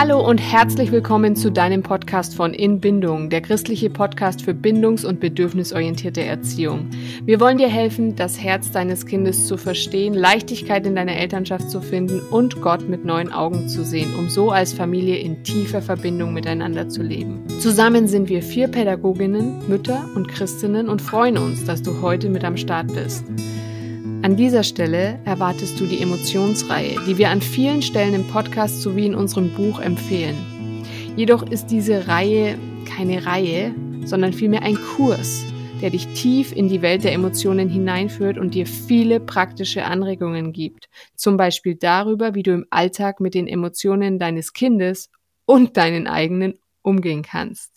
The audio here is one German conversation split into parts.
Hallo und herzlich willkommen zu deinem Podcast von In Bindung, der christliche Podcast für bindungs- und bedürfnisorientierte Erziehung. Wir wollen dir helfen, das Herz deines Kindes zu verstehen, Leichtigkeit in deiner Elternschaft zu finden und Gott mit neuen Augen zu sehen, um so als Familie in tiefer Verbindung miteinander zu leben. Zusammen sind wir vier Pädagoginnen, Mütter und Christinnen und freuen uns, dass du heute mit am Start bist. An dieser Stelle erwartest du die Emotionsreihe, die wir an vielen Stellen im Podcast sowie in unserem Buch empfehlen. Jedoch ist diese Reihe keine Reihe, sondern vielmehr ein Kurs, der dich tief in die Welt der Emotionen hineinführt und dir viele praktische Anregungen gibt. Zum Beispiel darüber, wie du im Alltag mit den Emotionen deines Kindes und deinen eigenen umgehen kannst.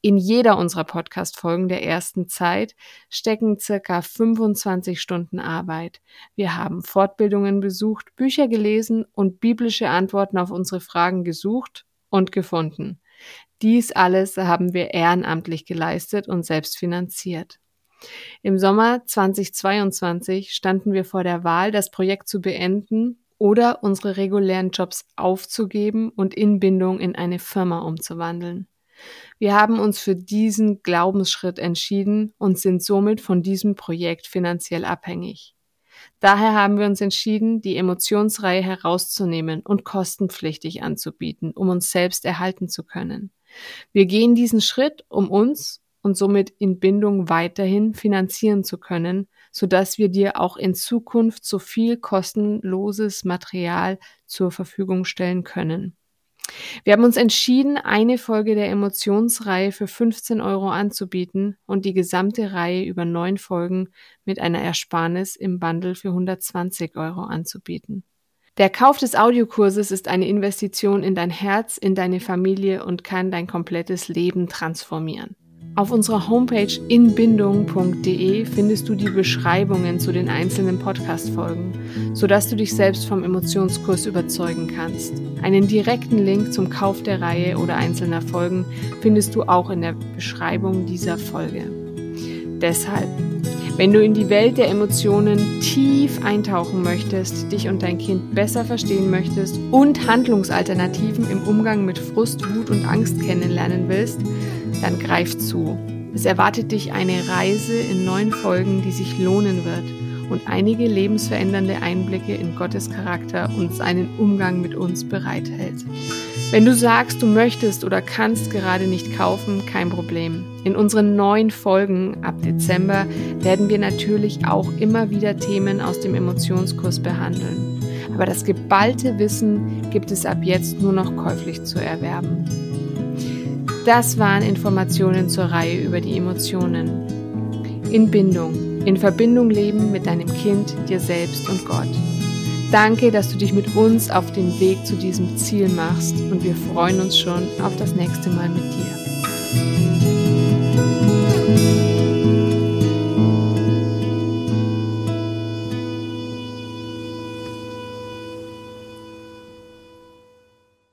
In jeder unserer Podcast-Folgen der ersten Zeit stecken circa 25 Stunden Arbeit. Wir haben Fortbildungen besucht, Bücher gelesen und biblische Antworten auf unsere Fragen gesucht und gefunden. Dies alles haben wir ehrenamtlich geleistet und selbst finanziert. Im Sommer 2022 standen wir vor der Wahl, das Projekt zu beenden oder unsere regulären Jobs aufzugeben und in Bindung in eine Firma umzuwandeln. Wir haben uns für diesen Glaubensschritt entschieden und sind somit von diesem Projekt finanziell abhängig. Daher haben wir uns entschieden, die Emotionsreihe herauszunehmen und kostenpflichtig anzubieten, um uns selbst erhalten zu können. Wir gehen diesen Schritt, um uns und somit in Bindung weiterhin finanzieren zu können, so dass wir dir auch in Zukunft so viel kostenloses Material zur Verfügung stellen können. Wir haben uns entschieden, eine Folge der Emotionsreihe für 15 Euro anzubieten und die gesamte Reihe über neun Folgen mit einer Ersparnis im Bundle für 120 Euro anzubieten. Der Kauf des Audiokurses ist eine Investition in dein Herz, in deine Familie und kann dein komplettes Leben transformieren. Auf unserer Homepage inbindung.de findest du die Beschreibungen zu den einzelnen Podcast-Folgen, sodass du dich selbst vom Emotionskurs überzeugen kannst. Einen direkten Link zum Kauf der Reihe oder einzelner Folgen findest du auch in der Beschreibung dieser Folge. Deshalb, wenn du in die Welt der Emotionen tief eintauchen möchtest, dich und dein Kind besser verstehen möchtest und Handlungsalternativen im Umgang mit Frust, Wut und Angst kennenlernen willst, dann greif zu. Es erwartet dich eine Reise in neun Folgen, die sich lohnen wird und einige lebensverändernde Einblicke in Gottes Charakter und seinen Umgang mit uns bereithält. Wenn du sagst, du möchtest oder kannst gerade nicht kaufen, kein Problem. In unseren neuen Folgen ab Dezember werden wir natürlich auch immer wieder Themen aus dem Emotionskurs behandeln. Aber das geballte Wissen gibt es ab jetzt nur noch käuflich zu erwerben. Das waren Informationen zur Reihe über die Emotionen. In Bindung, in Verbindung leben mit deinem Kind, dir selbst und Gott. Danke, dass du dich mit uns auf den Weg zu diesem Ziel machst und wir freuen uns schon auf das nächste Mal mit dir.